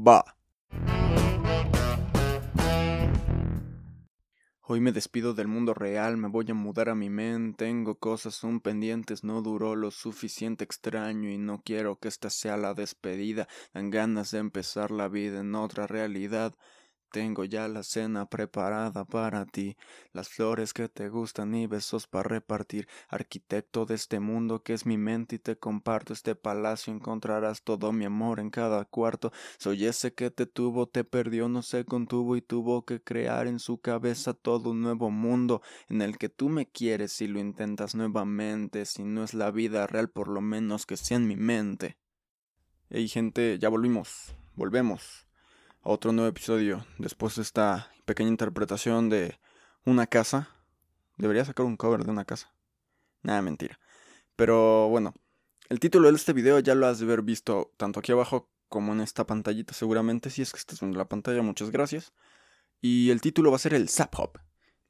Va. Hoy me despido del mundo real, me voy a mudar a mi mente, tengo cosas aún pendientes, no duró lo suficiente extraño y no quiero que esta sea la despedida, dan ganas de empezar la vida en otra realidad. Tengo ya la cena preparada para ti, las flores que te gustan y besos para repartir. Arquitecto de este mundo que es mi mente y te comparto este palacio, encontrarás todo mi amor en cada cuarto. Soy ese que te tuvo, te perdió, no se contuvo y tuvo que crear en su cabeza todo un nuevo mundo en el que tú me quieres si lo intentas nuevamente, si no es la vida real, por lo menos que sea en mi mente. Hey gente, ya volvimos, volvemos otro nuevo episodio. Después de esta pequeña interpretación de una casa. Debería sacar un cover de una casa. Nada, mentira. Pero bueno, el título de este video ya lo has de haber visto tanto aquí abajo como en esta pantallita seguramente. Si es que estás viendo la pantalla, muchas gracias. Y el título va a ser el Zap Hop.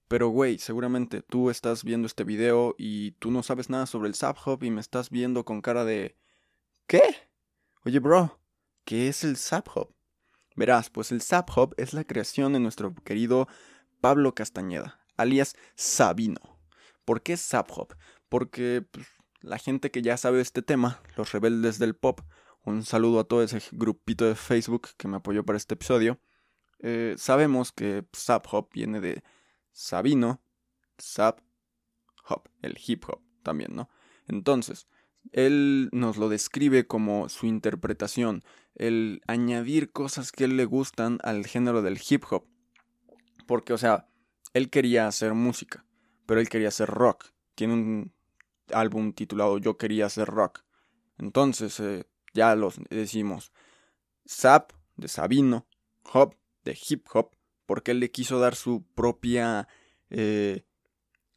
Pero güey, seguramente tú estás viendo este video y tú no sabes nada sobre el Zap Hop y me estás viendo con cara de... ¿Qué? Oye bro, ¿qué es el Zap Hop? Verás, pues el Zap Hop es la creación de nuestro querido Pablo Castañeda, alias Sabino. ¿Por qué Zap? Porque pues, la gente que ya sabe este tema, los rebeldes del pop, un saludo a todo ese grupito de Facebook que me apoyó para este episodio, eh, sabemos que Zap Hop viene de Sabino, Zap Hop, el hip hop también, ¿no? Entonces, él nos lo describe como su interpretación, el añadir cosas que él le gustan al género del hip hop. Porque, o sea, él quería hacer música, pero él quería hacer rock. Tiene un álbum titulado Yo quería hacer rock. Entonces, eh, ya lo decimos. Zap de Sabino, hop de hip hop, porque él le quiso dar su propia eh,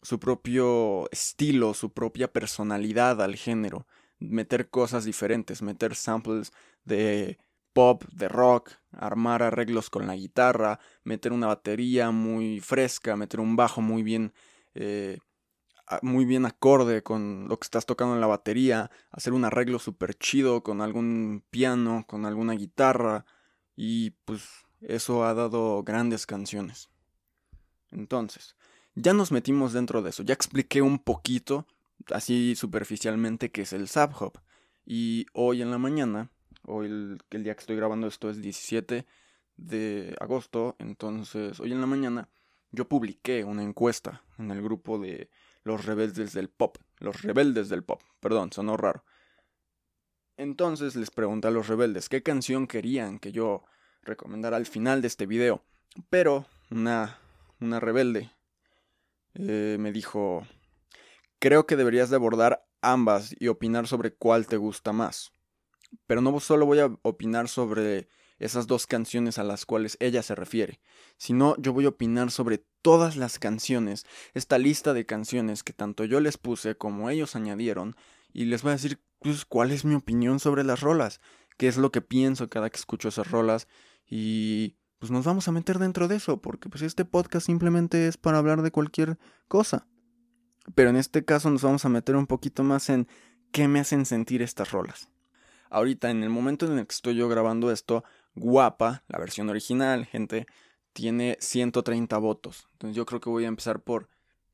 su propio estilo, su propia personalidad al género, meter cosas diferentes, meter samples de pop, de rock, armar arreglos con la guitarra, meter una batería muy fresca, meter un bajo muy bien, eh, muy bien acorde con lo que estás tocando en la batería, hacer un arreglo súper chido con algún piano, con alguna guitarra, y pues eso ha dado grandes canciones. Entonces, ya nos metimos dentro de eso, ya expliqué un poquito, así superficialmente, qué es el Zap Hop. Y hoy en la mañana, hoy el, el día que estoy grabando esto es 17 de agosto, entonces hoy en la mañana yo publiqué una encuesta en el grupo de los rebeldes del pop, los rebeldes del pop, perdón, sonó raro. Entonces les pregunté a los rebeldes qué canción querían que yo recomendara al final de este video, pero una, una rebelde eh, me dijo, creo que deberías de abordar ambas y opinar sobre cuál te gusta más. Pero no solo voy a opinar sobre esas dos canciones a las cuales ella se refiere, sino yo voy a opinar sobre todas las canciones, esta lista de canciones que tanto yo les puse como ellos añadieron, y les voy a decir pues, cuál es mi opinión sobre las rolas, qué es lo que pienso cada que escucho esas rolas, y pues nos vamos a meter dentro de eso, porque pues este podcast simplemente es para hablar de cualquier cosa. Pero en este caso nos vamos a meter un poquito más en qué me hacen sentir estas rolas. Ahorita, en el momento en el que estoy yo grabando esto, Guapa, la versión original, gente, tiene 130 votos. Entonces yo creo que voy a empezar por,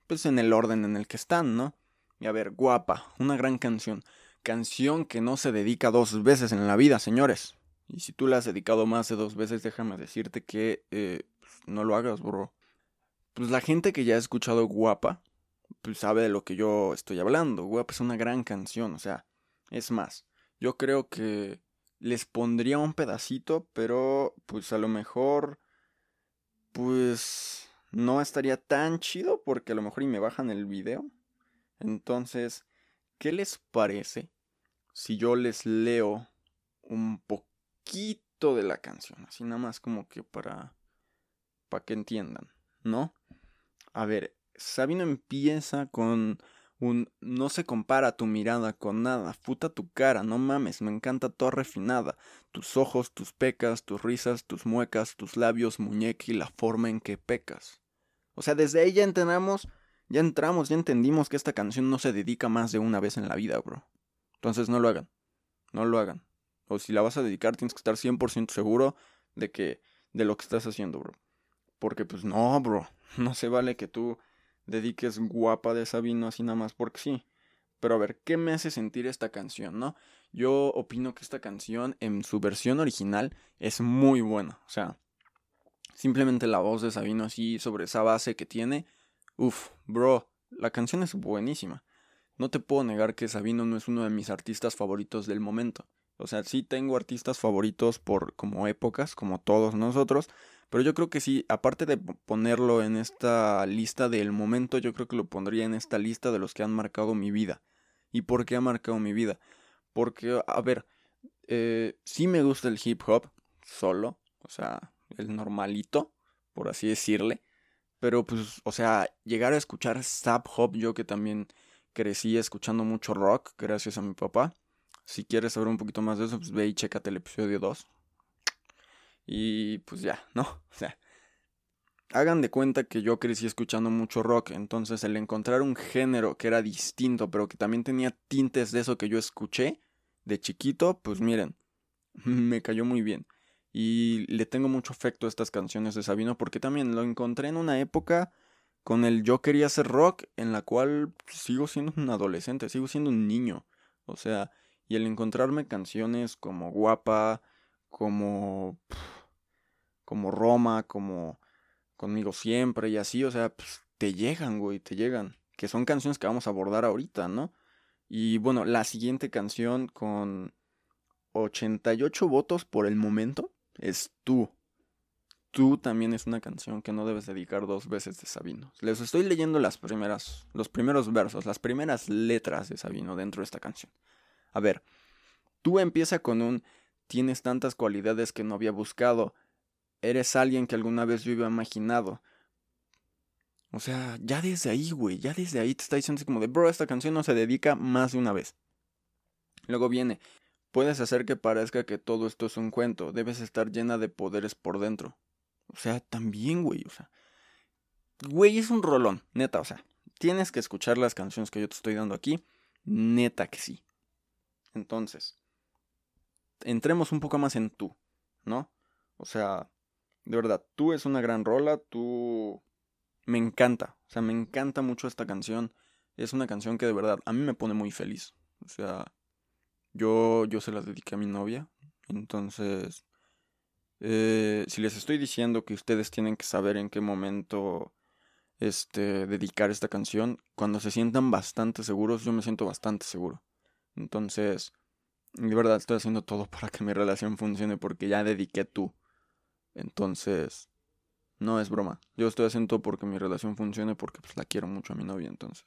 pues en el orden en el que están, ¿no? Y a ver, Guapa, una gran canción. Canción que no se dedica dos veces en la vida, señores. Y si tú la has dedicado más de dos veces, déjame decirte que eh, pues, no lo hagas, bro. Pues la gente que ya ha escuchado Guapa, pues sabe de lo que yo estoy hablando. Guapa es una gran canción, o sea, es más, yo creo que les pondría un pedacito, pero pues a lo mejor, pues no estaría tan chido porque a lo mejor y me bajan el video. Entonces, ¿qué les parece si yo les leo un poco? De la canción, así nada más como que para, para que entiendan, ¿no? A ver, Sabino empieza con un no se compara tu mirada con nada, puta tu cara, no mames, me encanta toda refinada, tus ojos, tus pecas, tus risas, tus muecas, tus labios, muñeca y la forma en que pecas. O sea, desde ahí ya entramos, ya entramos, ya entendimos que esta canción no se dedica más de una vez en la vida, bro. Entonces no lo hagan, no lo hagan. O si la vas a dedicar, tienes que estar 100% seguro de que, de lo que estás haciendo, bro. Porque pues no, bro, no se vale que tú dediques guapa de Sabino así nada más porque sí. Pero a ver, ¿qué me hace sentir esta canción, no? Yo opino que esta canción en su versión original es muy buena. O sea, simplemente la voz de Sabino así sobre esa base que tiene. Uf, bro, la canción es buenísima. No te puedo negar que Sabino no es uno de mis artistas favoritos del momento. O sea, sí tengo artistas favoritos por como épocas, como todos nosotros, pero yo creo que sí, aparte de ponerlo en esta lista del momento, yo creo que lo pondría en esta lista de los que han marcado mi vida. ¿Y por qué ha marcado mi vida? Porque, a ver, eh, sí me gusta el hip hop solo, o sea, el normalito, por así decirle. Pero pues, o sea, llegar a escuchar Zap Hop, yo que también crecí escuchando mucho rock, gracias a mi papá. Si quieres saber un poquito más de eso, pues ve y chécate el episodio 2. Y pues ya, ¿no? O sea, hagan de cuenta que yo crecí escuchando mucho rock, entonces el encontrar un género que era distinto, pero que también tenía tintes de eso que yo escuché de chiquito, pues miren, me cayó muy bien. Y le tengo mucho afecto a estas canciones de Sabino porque también lo encontré en una época con el yo quería hacer rock en la cual sigo siendo un adolescente, sigo siendo un niño. O sea, y el encontrarme canciones como Guapa, como como Roma, como Conmigo Siempre y así, o sea, pues, te llegan, güey, te llegan. Que son canciones que vamos a abordar ahorita, ¿no? Y bueno, la siguiente canción con 88 votos por el momento es Tú. Tú también es una canción que no debes dedicar dos veces de Sabino. Les estoy leyendo las primeras, los primeros versos, las primeras letras de Sabino dentro de esta canción. A ver, Tú empieza con un tienes tantas cualidades que no había buscado, eres alguien que alguna vez yo había imaginado. O sea, ya desde ahí, güey, ya desde ahí te está diciendo como de, bro, esta canción no se dedica más de una vez. Luego viene, puedes hacer que parezca que todo esto es un cuento, debes estar llena de poderes por dentro. O sea, también, güey, o sea, güey, es un rolón, neta, o sea, tienes que escuchar las canciones que yo te estoy dando aquí, neta que sí. Entonces, entremos un poco más en tú, ¿no? O sea, de verdad, tú es una gran rola, tú... Me encanta, o sea, me encanta mucho esta canción. Es una canción que de verdad a mí me pone muy feliz. O sea, yo, yo se la dediqué a mi novia. Entonces, eh, si les estoy diciendo que ustedes tienen que saber en qué momento este, dedicar esta canción, cuando se sientan bastante seguros, yo me siento bastante seguro. Entonces, de verdad estoy haciendo todo para que mi relación funcione porque ya dediqué tú. Entonces, no es broma. Yo estoy haciendo todo porque mi relación funcione porque pues la quiero mucho a mi novia, entonces.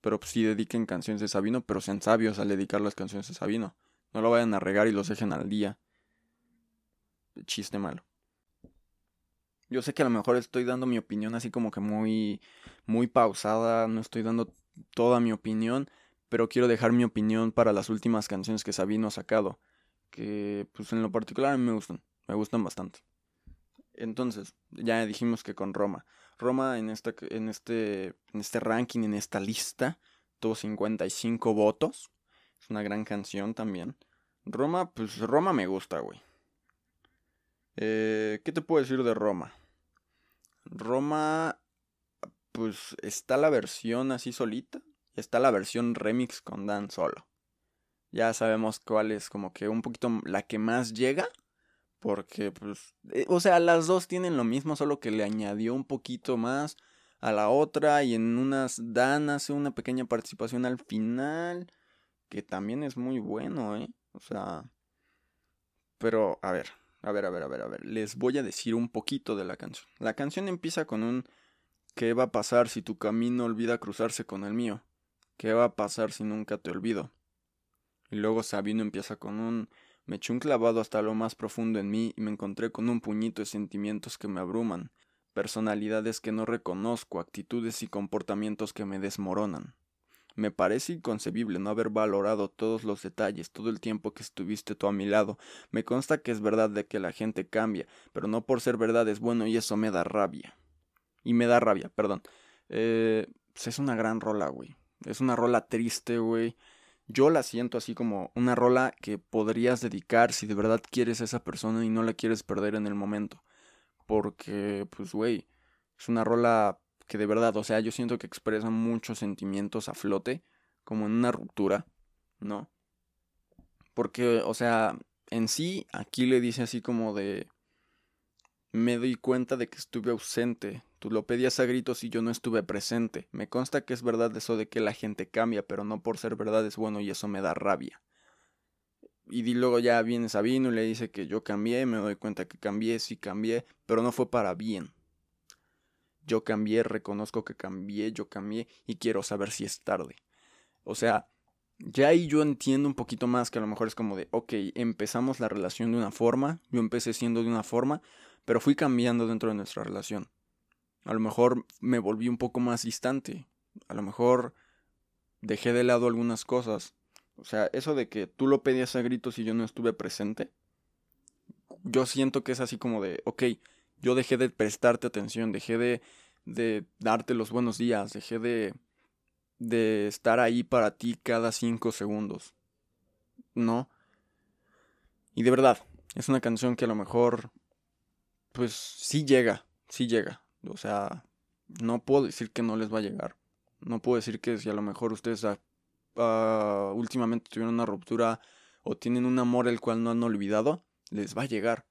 Pero pues sí dediquen canciones de Sabino, pero sean sabios al dedicar las canciones de Sabino. No lo vayan a regar y los dejen al día. Chiste malo. Yo sé que a lo mejor estoy dando mi opinión así como que muy muy pausada, no estoy dando toda mi opinión, pero quiero dejar mi opinión para las últimas canciones que Sabino ha sacado, que pues en lo particular a mí me gustan, me gustan bastante. Entonces, ya dijimos que con Roma. Roma en, esta, en, este, en este ranking, en esta lista, tuvo 55 votos. Es una gran canción también. Roma, pues Roma me gusta, güey. Eh, ¿Qué te puedo decir de Roma? Roma, pues está la versión así solita. Está la versión remix con Dan solo. Ya sabemos cuál es como que un poquito la que más llega. Porque, pues, eh, o sea, las dos tienen lo mismo, solo que le añadió un poquito más a la otra y en unas Dan hace una pequeña participación al final, que también es muy bueno, ¿eh? O sea, pero, a ver, a ver, a ver, a ver, a ver, les voy a decir un poquito de la canción. La canción empieza con un ¿Qué va a pasar si tu camino olvida cruzarse con el mío? ¿Qué va a pasar si nunca te olvido? Y luego Sabino empieza con un me eché un clavado hasta lo más profundo en mí y me encontré con un puñito de sentimientos que me abruman, personalidades que no reconozco, actitudes y comportamientos que me desmoronan. Me parece inconcebible no haber valorado todos los detalles todo el tiempo que estuviste tú a mi lado. Me consta que es verdad de que la gente cambia, pero no por ser verdad es bueno y eso me da rabia. Y me da rabia, perdón. Eh, es una gran rola, güey. Es una rola triste, güey. yo la siento así como una rola que podrías dedicar si de verdad quieres a esa persona y no la quieres perder en el momento. Porque, pues, güey, es una rola que de verdad, o sea, yo siento que expresa muchos sentimientos a flote, como en una ruptura, ¿no? Porque, o sea, en sí, aquí le dice así como de... Me doy cuenta de que estuve ausente. Tú lo pedías a gritos y yo no estuve presente. Me consta que es verdad eso de que la gente cambia, pero no por ser verdad es bueno y eso me da rabia. Y luego ya viene Sabino y le dice que yo cambié, me doy cuenta que cambié, sí cambié, pero no fue para bien. Yo cambié, reconozco que cambié, yo cambié y quiero saber si es tarde. O sea, ya ahí yo entiendo un poquito más que a lo mejor es como de, ok, empezamos la relación de una forma, yo empecé siendo de una forma, pero fui cambiando dentro de nuestra relación. A lo mejor me volví un poco más distante, a lo mejor dejé de lado algunas cosas. O sea, eso de que tú lo pedías a gritos y yo no estuve presente, yo siento que es así como de, ok, yo dejé de prestarte atención, dejé de, de darte los buenos días, dejé de, de estar ahí para ti cada cinco segundos. ¿No? Y de verdad, es una canción que a lo mejor, pues sí llega, sí llega. O sea, no puedo decir que no les va a llegar. No puedo decir que si a lo mejor ustedes uh, últimamente tuvieron una ruptura o tienen un amor el cual no han olvidado, les va a llegar.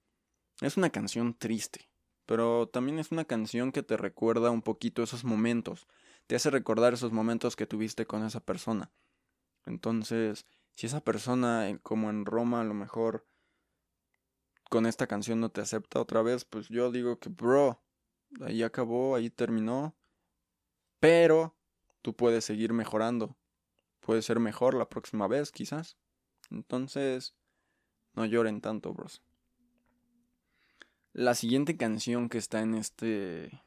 Es una canción triste, pero también es una canción que te recuerda un poquito esos momentos, te hace recordar esos momentos que tuviste con esa persona. Entonces, si esa persona, como en Roma, a lo mejor con esta canción no te acepta otra vez, pues yo digo que, bro, ahí acabó, ahí terminó. Pero tú puedes seguir mejorando. Puedes ser mejor la próxima vez, quizás. Entonces, no lloren tanto, bros. La siguiente canción que está en este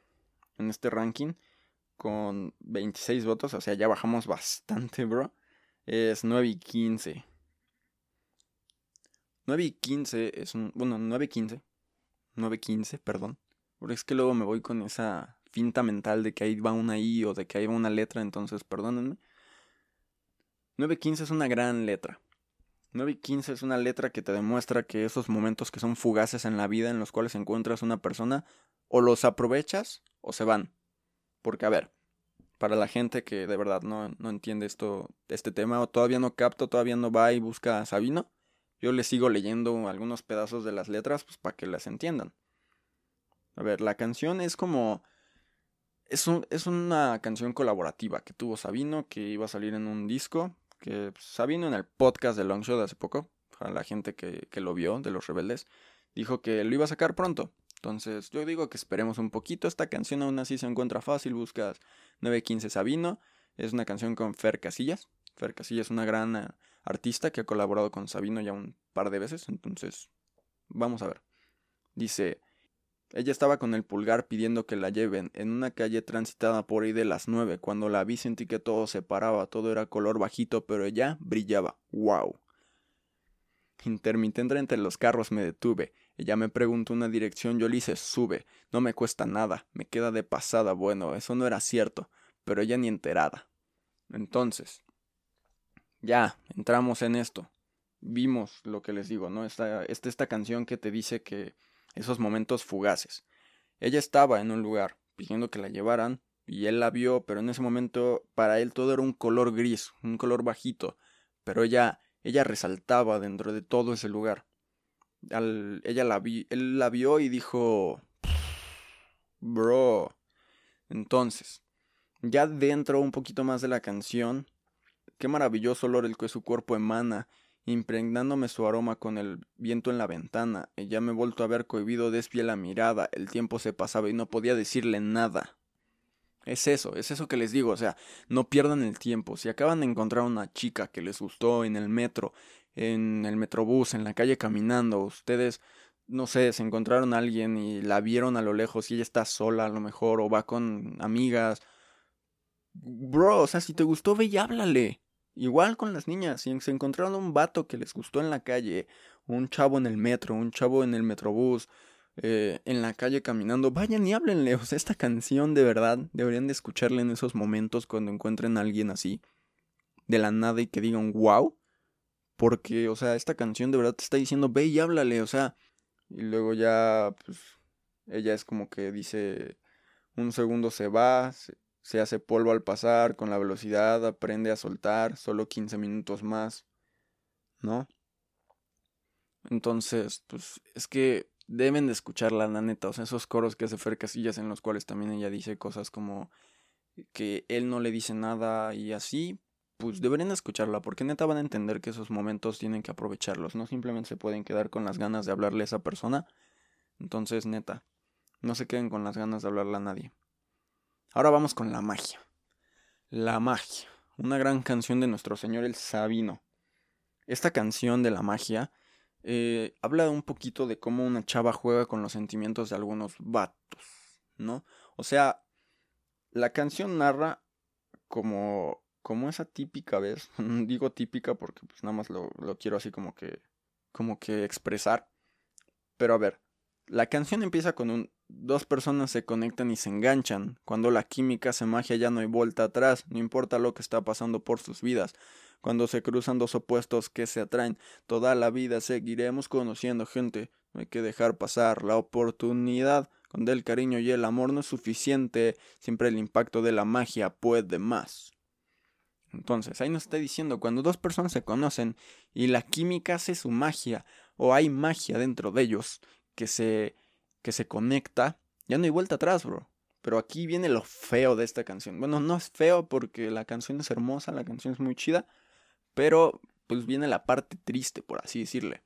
en este ranking con 26 votos, o sea, ya bajamos bastante, bro. Es 9 y 15. 9 y 15 es un bueno, 9 y 15. 9 y 15, perdón. Porque es que luego me voy con esa finta mental de que ahí va una I o de que ahí va una letra, entonces perdónenme. 9 y 15 es una gran letra. 9 y 15 es una letra que te demuestra que esos momentos que son fugaces en la vida en los cuales encuentras una persona o los aprovechas o se van. Porque a ver, para la gente que de verdad no, no entiende esto, este tema o todavía no capta, todavía no va y busca a Sabino, yo le sigo leyendo algunos pedazos de las letras pues para que las entiendan. A ver, la canción es como... Es, un, es una canción colaborativa que tuvo Sabino, que iba a salir en un disco, que Sabino en el podcast de Longshot hace poco, para la gente que, que lo vio, de los rebeldes, dijo que lo iba a sacar pronto. Entonces, yo digo que esperemos un poquito. Esta canción aún así se encuentra fácil. Buscas 915 Sabino. Es una canción con Fer Casillas. Fer Casillas es una gran eh, artista que ha colaborado con Sabino ya un par de veces. Entonces, vamos a ver. Dice, ella estaba con el pulgar pidiendo que la lleven en una calle transitada por ahí de las nueve. Cuando la vi sentí que todo se paraba, todo era color bajito, pero ella brillaba. ¡Wow! Intermitente entre los carros me detuve. Ella me preguntó una dirección, yo le hice sube. No me cuesta nada, me queda de pasada. Bueno, eso no era cierto, pero ella ni enterada. Entonces, ya, entramos en esto. Vimos lo que les digo, ¿no? Esta, esta, esta canción que te dice que esos momentos fugaces. Ella estaba en un lugar pidiendo que la llevaran y él la vio, pero en ese momento para él todo era un color gris, un color bajito, pero ella ella resaltaba dentro de todo ese lugar. ella la vi, él la vio y dijo, bro. Entonces, ya dentro un poquito más de la canción, qué maravilloso olor el que su cuerpo emana impregnándome su aroma con el viento en la ventana. Ella me vuelto a ver cohibido desvié la mirada, el tiempo se pasaba y no podía decirle nada. Es eso, es eso que les digo, o sea, no pierdan el tiempo. Si acaban de encontrar una chica que les gustó en el metro, en el metrobús, en la calle caminando, ustedes, no sé, se encontraron a alguien y la vieron a lo lejos y ella está sola a lo mejor o va con amigas. Bro, o sea, si te gustó, ve y háblale. Igual con las niñas, si se encontraron un vato que les gustó en la calle, un chavo en el metro, un chavo en el metrobús, eh, en la calle caminando, vayan y háblenle. O sea, esta canción de verdad deberían de escucharla en esos momentos cuando encuentren a alguien así. de la nada y que digan wow. Porque, o sea, esta canción de verdad te está diciendo, ve y háblale, o sea. Y luego ya, pues, ella es como que dice, un segundo se va, se, hace polvo al pasar, con la velocidad aprende a soltar, solo 15 minutos más, ¿no? Entonces, pues, es que deben de escucharla, la neta, o sea, esos coros que hace Fer Casillas en los cuales también ella dice cosas como que él no le dice nada y así, pues deberían escucharla, porque neta van a entender que esos momentos tienen que aprovecharlos, no simplemente se pueden quedar con las ganas de hablarle a esa persona. Entonces, neta, no se queden con las ganas de hablarle a nadie. Ahora vamos con la magia. La magia, una gran canción de nuestro señor el Sabino. Esta canción de la magia eh, habla un poquito de cómo una chava juega con los sentimientos de algunos vatos, ¿no? O sea, la canción narra como, como esa típica vez, digo típica porque pues nada más lo, lo quiero así como que, como que expresar. Pero a ver, la canción empieza con un dos personas se conectan y se enganchan. Cuando la química se magia ya no hay vuelta atrás, no importa lo que está pasando por sus vidas. Cuando se cruzan dos opuestos que se atraen, toda la vida seguiremos conociendo gente. No hay que dejar pasar la oportunidad. Cuando el cariño y el amor no es suficiente, siempre el impacto de la magia puede más. Entonces, ahí nos está diciendo, cuando dos personas se conocen y la química hace su magia, o hay magia dentro de ellos, que se, que se conecta, ya no hay vuelta atrás, bro. Pero aquí viene lo feo de esta canción. Bueno, no es feo porque la canción es hermosa, la canción es muy chida, pero pues viene la parte triste, por así decirle.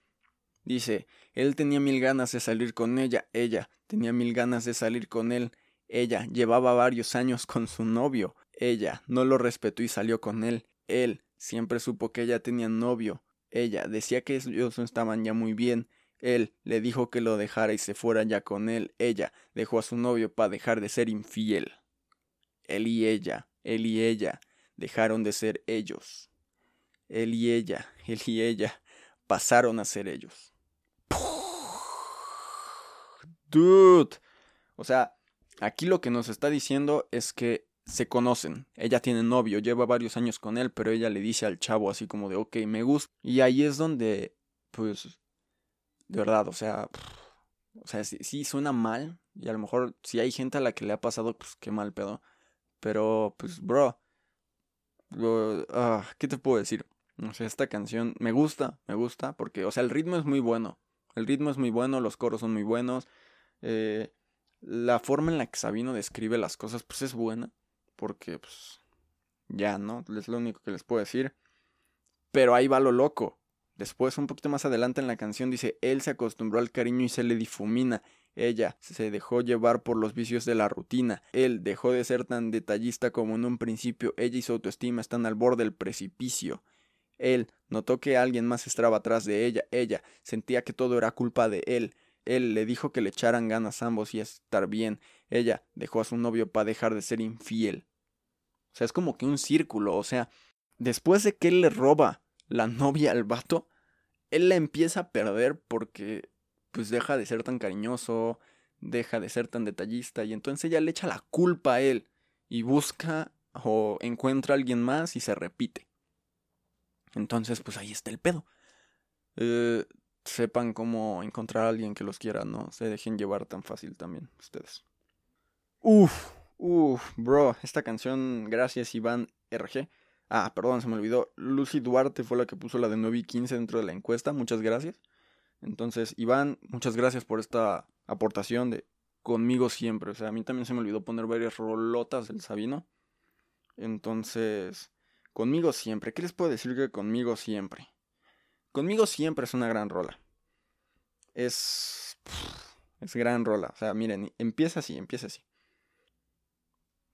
Dice, él tenía mil ganas de salir con ella, ella tenía mil ganas de salir con él, ella llevaba varios años con su novio, ella no lo respetó y salió con él, él siempre supo que ella tenía novio, ella decía que ellos no estaban ya muy bien, él le dijo que lo dejara y se fuera ya con él, ella dejó a su novio para dejar de ser infiel. Él y ella, él y ella, dejaron de ser ellos. Él y ella, él y ella, pasaron a ser ellos. Dude. O sea, aquí lo que nos está diciendo es que se conocen. Ella tiene novio, lleva varios años con él, pero ella le dice al chavo así como de, ok, me gusta. Y ahí es donde, pues, de verdad, o sea, o sea, sí, suena mal. Y a lo mejor si hay gente a la que le ha pasado, pues qué mal pedo. Pero, pues, bro, ah, ¿qué te puedo decir? O sea, esta canción me gusta, me gusta, porque, o sea, el ritmo es muy bueno. El ritmo es muy bueno, los coros son muy buenos. Eh, la forma en la que Sabino describe las cosas, pues es buena. Porque, pues, ya, ¿no? Es lo único que les puedo decir. Pero ahí va lo loco. Después, un poquito más adelante en la canción, dice, él se acostumbró al cariño y se le difumina. Ella se dejó llevar por los vicios de la rutina. Él dejó de ser tan detallista como en un principio. Ella y su autoestima están al borde del precipicio. Él notó que alguien más estaba atrás de ella. Ella sentía que todo era culpa de él. Él le dijo que le echaran ganas ambos y estar bien. Ella dejó a su novio para dejar de ser infiel. O sea, es como que un círculo. O sea, después de que él le roba la novia al vato, él la empieza a perder porque pues deja de ser tan cariñoso, deja de ser tan detallista y entonces ella le echa la culpa a él y busca o encuentra a alguien más y se repite. Entonces, pues ahí está el pedo. Eh, sepan cómo encontrar a alguien que los quiera, no se dejen llevar tan fácil también ustedes. Uf, uf, bro, esta canción, gracias Iván RG. Ah, perdón, se me olvidó. Lucy Duarte fue la que puso la de 9 y 15 dentro de la encuesta. Muchas gracias. Entonces, Iván, muchas gracias por esta aportación de conmigo siempre. O sea, a mí también se me olvidó poner varias rolotas del Sabino. Entonces, Conmigo siempre. ¿Qué les puedo decir que conmigo siempre? Conmigo siempre es una gran rola. Es. Es gran rola. O sea, miren, empieza así, empieza así.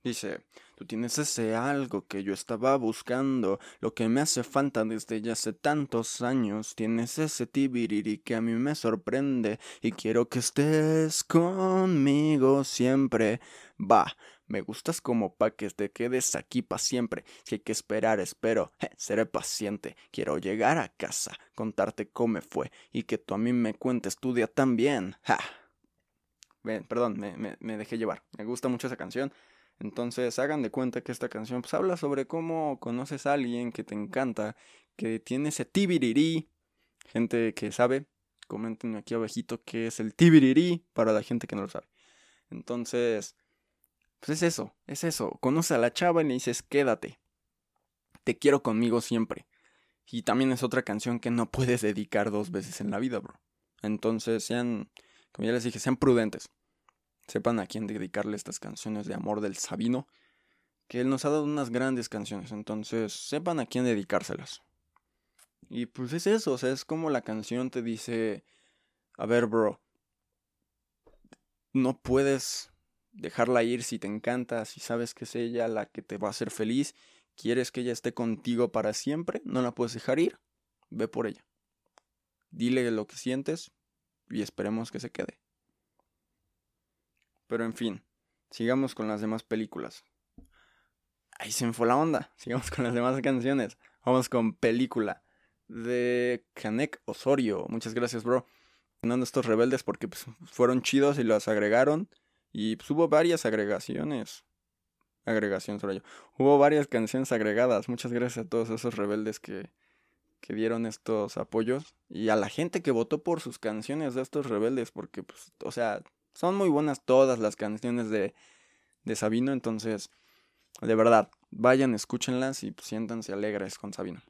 Dice, tú tienes ese algo que yo estaba buscando, lo que me hace falta desde ya hace tantos años. Tienes ese tibiriri que a mí me sorprende y quiero que estés conmigo siempre. Va, me gustas como pa' que te quedes aquí pa' siempre. Si hay que esperar, espero. seré paciente. Quiero llegar a casa, contarte cómo me fue y que tú a mí me cuentes tu día también. Ja. perdón, me, me, dejé llevar. Me gusta mucho esa canción. Entonces hagan de cuenta que esta canción pues, habla sobre cómo conoces a alguien que te encanta, que tiene ese tibirirí. Gente que sabe, comenten aquí abajito qué es el tibirirí para la gente que no lo sabe. Entonces, pues es eso, es eso. Conoce a la chava y le dices, quédate. Te quiero conmigo siempre. Y también es otra canción que no puedes dedicar dos veces en la vida, bro. Entonces, sean, como ya les dije, sean prudentes. Sepan a quién dedicarle estas canciones de amor del Sabino. Que él nos ha dado unas grandes canciones. Entonces, sepan a quién dedicárselas. Y pues es eso, o sea, es como la canción te dice, a ver, bro, no puedes dejarla ir si te encanta, si sabes que es ella la que te va a hacer feliz, quieres que ella esté contigo para siempre, no la puedes dejar ir, ve por ella. Dile lo que sientes y esperemos que se quede. Pero en fin, sigamos con las demás películas. Ahí se me la onda. Sigamos con las demás canciones. Vamos con película de Kanek Osorio. Muchas gracias, bro. Estos rebeldes porque pues, fueron chidos y los agregaron. Y pues, hubo varias agregaciones. Agregación, yo. Hubo varias canciones agregadas. Muchas gracias a todos esos rebeldes que, que dieron estos apoyos. Y a la gente que votó por sus canciones de estos rebeldes. Porque, pues, o sea, son muy buenas todas las canciones de, de Sabino. Entonces, de verdad, vayan, escúchenlas y pues, siéntanse alegres con Sabino.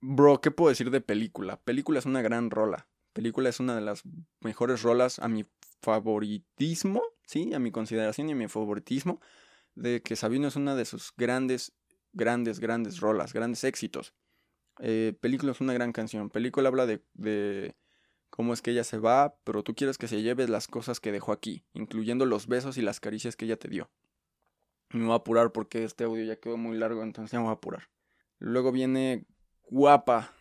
Bro, ¿qué puedo decir de película? Película es una gran rola. Película es una de las mejores rolas a mi favoritismo, ¿sí? A mi consideración y a mi favoritismo. De que Sabino es una de sus grandes, grandes, grandes rolas, grandes éxitos. Eh, película es una gran canción. Película habla de, de cómo es que ella se va, pero tú quieres que se lleve las cosas que dejó aquí, incluyendo los besos y las caricias que ella te dio. Me voy a apurar porque este audio ya quedó muy largo, entonces ya me voy a apurar. Luego viene guapa.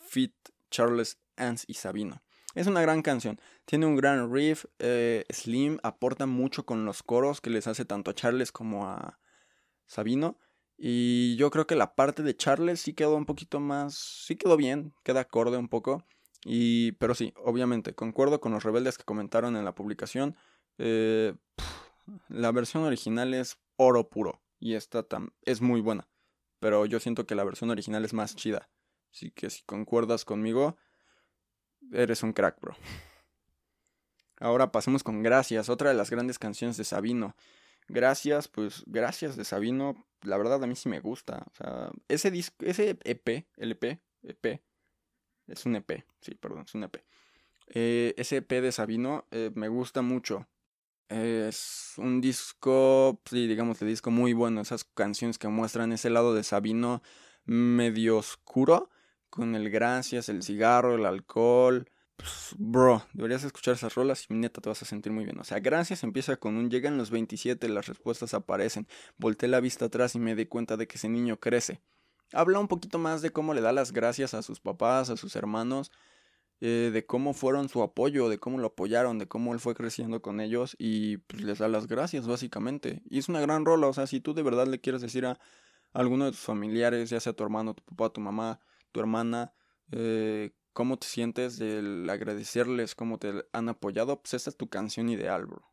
Fit Charles Ans y Sabino. Es una gran canción. Tiene un gran riff. Eh, Slim aporta mucho con los coros que les hace tanto a Charles como a Sabino. Y yo creo que la parte de Charles sí quedó un poquito más. Sí quedó bien. Queda acorde un poco. Y, pero sí, obviamente, concuerdo con los rebeldes que comentaron en la publicación. Eh, la versión original es oro puro. Y esta es muy buena pero yo siento que la versión original es más chida. Así que si concuerdas conmigo, eres un crack, bro. Ahora pasemos con Gracias, otra de las grandes canciones de Sabino. Gracias, pues Gracias de Sabino, la verdad a mí sí me gusta. O sea, ese disco, ese EP, LP, EP, es un EP, sí, perdón, es un EP. Eh, ese EP de Sabino eh, me gusta mucho. Es un disco, sí, digamos, de disco muy bueno. Esas canciones que muestran ese lado de Sabino medio oscuro, con el gracias, el cigarro, el alcohol. Pues, bro, deberías escuchar esas rolas y neta te vas a sentir muy bien. O sea, gracias empieza con un llegan los 27, las respuestas aparecen. Volté la vista atrás y me di cuenta de que ese niño crece. Habla un poquito más de cómo le da las gracias a sus papás, a sus hermanos eh, de cómo fueron su apoyo, de cómo lo apoyaron, de cómo él fue creciendo con ellos y pues, les da las gracias básicamente. Y es una gran rola, o sea, si tú de verdad le quieres decir a alguno de tus familiares, ya sea tu hermano, tu papá, tu mamá, tu hermana, eh, cómo te sientes del agradecerles cómo te han apoyado, pues esta es tu canción ideal, bro.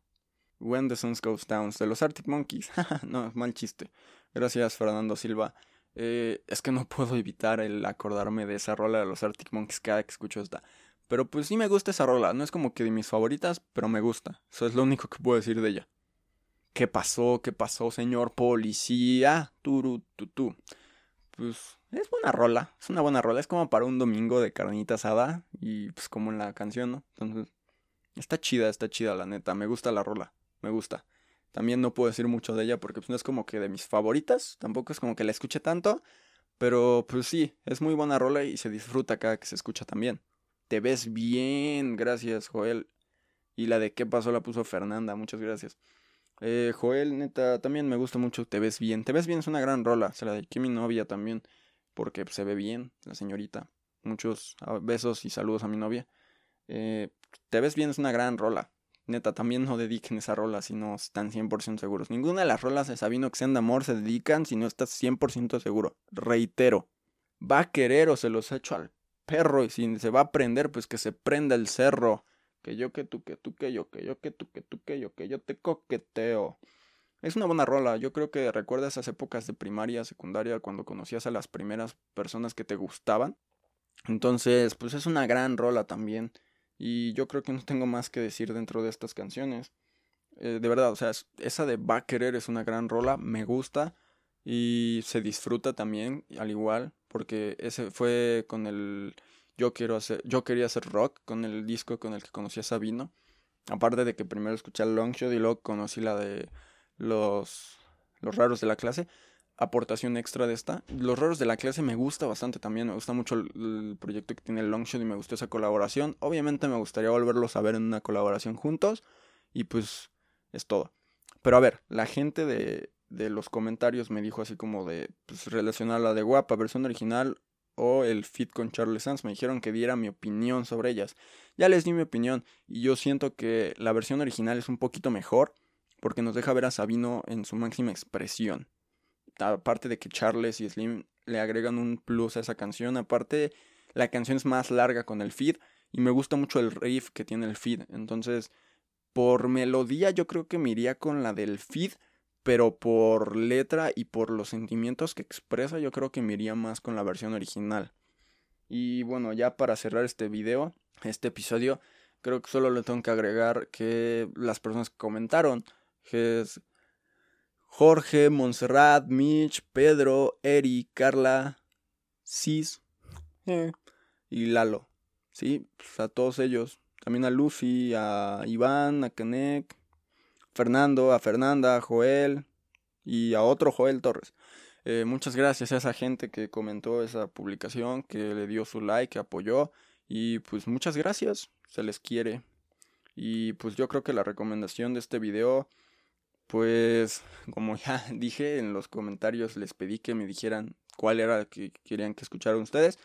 When the Sun Goes Down, de los Arctic Monkeys. no, mal chiste. Gracias, Fernando Silva. Eh, es que no puedo evitar el acordarme de esa rola de los Arctic Monkeys cada que escucho esta. Pero pues sí me gusta esa rola. No es como que de mis favoritas, pero me gusta. Eso es lo único que puedo decir de ella. ¿Qué pasó? ¿Qué pasó, señor policía? Turu, tu, Pues es buena rola. Es una buena rola. Es como para un domingo de carnita asada. Y pues como en la canción, ¿no? Entonces, está chida, está chida, la neta. Me gusta la rola. Me gusta. También no puedo decir mucho de ella porque pues, no es como que de mis favoritas, tampoco es como que la escuche tanto, pero pues sí, es muy buena rola y se disfruta cada que se escucha también. Te ves bien, gracias Joel. Y la de qué pasó la puso Fernanda, muchas gracias. Eh, Joel, neta, también me gusta mucho Te ves bien. Te ves bien es una gran rola, se la dediqué a mi novia también, porque se ve bien, la señorita. Muchos ah, besos y saludos a mi novia. Eh, Te ves bien es una gran rola. Neta, también no dediquen esa rola si no están 100% seguros. Ninguna de las rolas de Sabino que sean de amor se dedican si no estás 100% seguro. Reitero, va a querer o se los echo al perro y si se va a prender, pues que se prenda el cerro. Que yo, que tú, que tú, que yo, que yo, que tú, que tú, que yo, que yo te coqueteo. Es una buena rola, yo creo que recuerda esas épocas de primaria, secundaria, cuando conocías a las primeras personas que te gustaban. Entonces, pues es una gran rola también. Y yo creo que no tengo más que decir dentro de estas canciones. Eh, de verdad, o sea, esa de Va a querer es una gran rola, me gusta y se disfruta también, al igual, porque ese fue con el yo quiero hacer, yo quería hacer rock con el disco con el que conocí a Sabino. Aparte de que primero escuché Longshot y luego conocí la de los, los raros de la clase. Aportación extra de esta. Los raros de la clase me gusta bastante también. Me gusta mucho el, proyecto que tiene Longshot y me gustó esa colaboración. Obviamente me gustaría volverlos a ver en una colaboración juntos. Y pues es todo. Pero a ver, la gente de, de los comentarios me dijo así como de pues, relacionar la de guapa, versión original o el fit con Charles Sands. Me dijeron que diera mi opinión sobre ellas. Ya les di mi opinión y yo siento que la versión original es un poquito mejor porque nos deja ver a Sabino en su máxima expresión. Aparte de que Charles y Slim le agregan un plus a esa canción, aparte la canción es más larga con el feed y me gusta mucho el riff que tiene el feed. Entonces, por melodía yo creo que me iría con la del feed, pero por letra y por los sentimientos que expresa yo creo que me iría más con la versión original. Y bueno, ya para cerrar este video, este episodio, creo que solo le tengo que agregar que las personas que comentaron que es Jorge, Montserrat, Mitch, Pedro, Eri, Carla, Cis eh, y Lalo. Sí, pues a todos ellos. También a Lucy, a Iván, a Kenek, Fernando, a Fernanda, a Joel y a otro Joel Torres. Eh, muchas gracias a esa gente que comentó esa publicación, que le dio su like, que apoyó. Y pues muchas gracias, se les quiere. Y pues yo creo que la recomendación de este video pues como ya dije en los comentarios les pedí que me dijeran cuál era que querían que escucharan ustedes.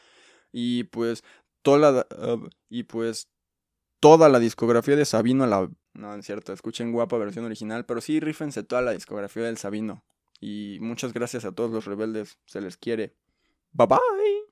Y pues toda la, uh, y pues toda la discografía de Sabino la no es cierto escuchen guapa versión original pero sí rífense toda la discografía del Sabino. Y muchas gracias a todos los rebeldes se les quiere. Bye bye